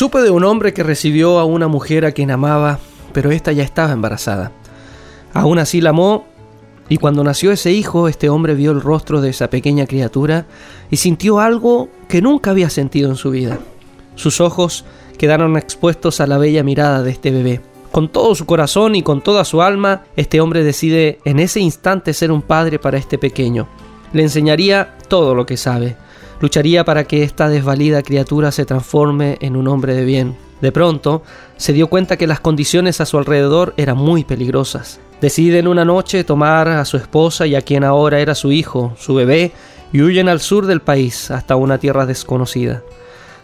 Supe de un hombre que recibió a una mujer a quien amaba, pero ésta ya estaba embarazada. Aún así la amó, y cuando nació ese hijo, este hombre vio el rostro de esa pequeña criatura y sintió algo que nunca había sentido en su vida. Sus ojos quedaron expuestos a la bella mirada de este bebé. Con todo su corazón y con toda su alma, este hombre decide en ese instante ser un padre para este pequeño. Le enseñaría todo lo que sabe, Lucharía para que esta desvalida criatura se transforme en un hombre de bien. De pronto, se dio cuenta que las condiciones a su alrededor eran muy peligrosas. Decide en una noche tomar a su esposa y a quien ahora era su hijo, su bebé, y huyen al sur del país hasta una tierra desconocida.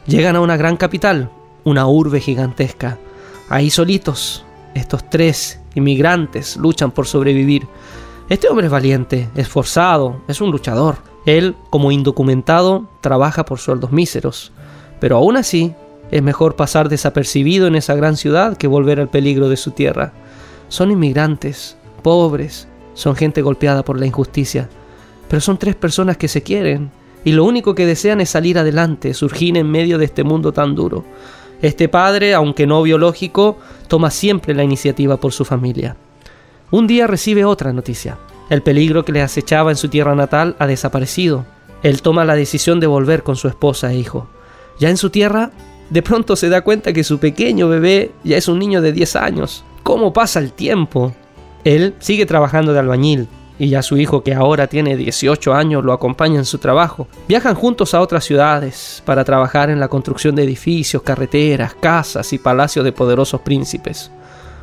Llegan a una gran capital, una urbe gigantesca. Ahí solitos, estos tres inmigrantes luchan por sobrevivir. Este hombre es valiente, esforzado, es un luchador. Él, como indocumentado, trabaja por sueldos míseros, pero aún así es mejor pasar desapercibido en esa gran ciudad que volver al peligro de su tierra. Son inmigrantes, pobres, son gente golpeada por la injusticia, pero son tres personas que se quieren y lo único que desean es salir adelante, surgir en medio de este mundo tan duro. Este padre, aunque no biológico, toma siempre la iniciativa por su familia. Un día recibe otra noticia. El peligro que le acechaba en su tierra natal ha desaparecido. Él toma la decisión de volver con su esposa e hijo. Ya en su tierra, de pronto se da cuenta que su pequeño bebé ya es un niño de 10 años. ¿Cómo pasa el tiempo? Él sigue trabajando de albañil, y ya su hijo, que ahora tiene 18 años, lo acompaña en su trabajo. Viajan juntos a otras ciudades para trabajar en la construcción de edificios, carreteras, casas y palacios de poderosos príncipes.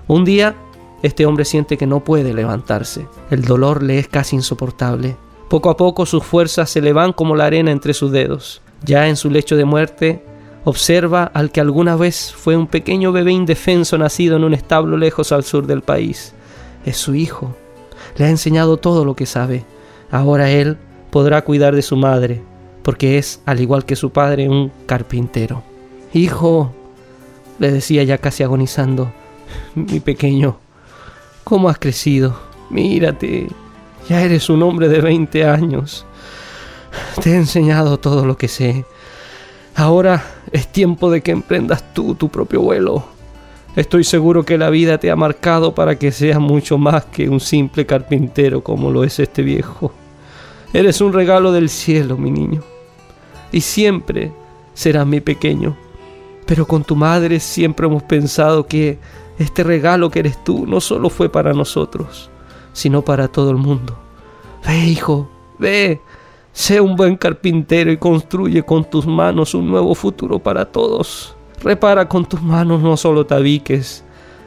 Un día este hombre siente que no puede levantarse. El dolor le es casi insoportable. Poco a poco sus fuerzas se le van como la arena entre sus dedos. Ya en su lecho de muerte, observa al que alguna vez fue un pequeño bebé indefenso nacido en un establo lejos al sur del país. Es su hijo. Le ha enseñado todo lo que sabe. Ahora él podrá cuidar de su madre, porque es, al igual que su padre, un carpintero. Hijo, le decía ya casi agonizando, mi pequeño, ¿Cómo has crecido? Mírate, ya eres un hombre de 20 años. Te he enseñado todo lo que sé. Ahora es tiempo de que emprendas tú tu propio vuelo. Estoy seguro que la vida te ha marcado para que seas mucho más que un simple carpintero como lo es este viejo. Eres un regalo del cielo, mi niño. Y siempre serás mi pequeño. Pero con tu madre siempre hemos pensado que este regalo que eres tú no solo fue para nosotros, sino para todo el mundo. Ve, hijo, ve, sé un buen carpintero y construye con tus manos un nuevo futuro para todos. Repara con tus manos no solo tabiques,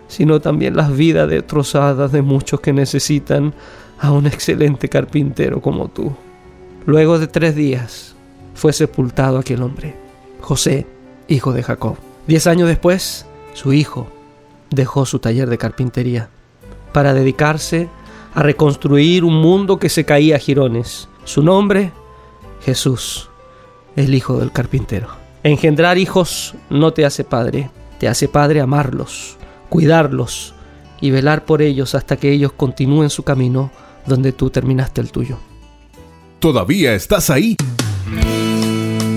sino también las vidas destrozadas de muchos que necesitan a un excelente carpintero como tú. Luego de tres días fue sepultado aquel hombre, José, hijo de Jacob. Diez años después, su hijo, dejó su taller de carpintería para dedicarse a reconstruir un mundo que se caía a jirones. Su nombre, Jesús, el hijo del carpintero. Engendrar hijos no te hace padre, te hace padre amarlos, cuidarlos y velar por ellos hasta que ellos continúen su camino donde tú terminaste el tuyo. ¿Todavía estás ahí?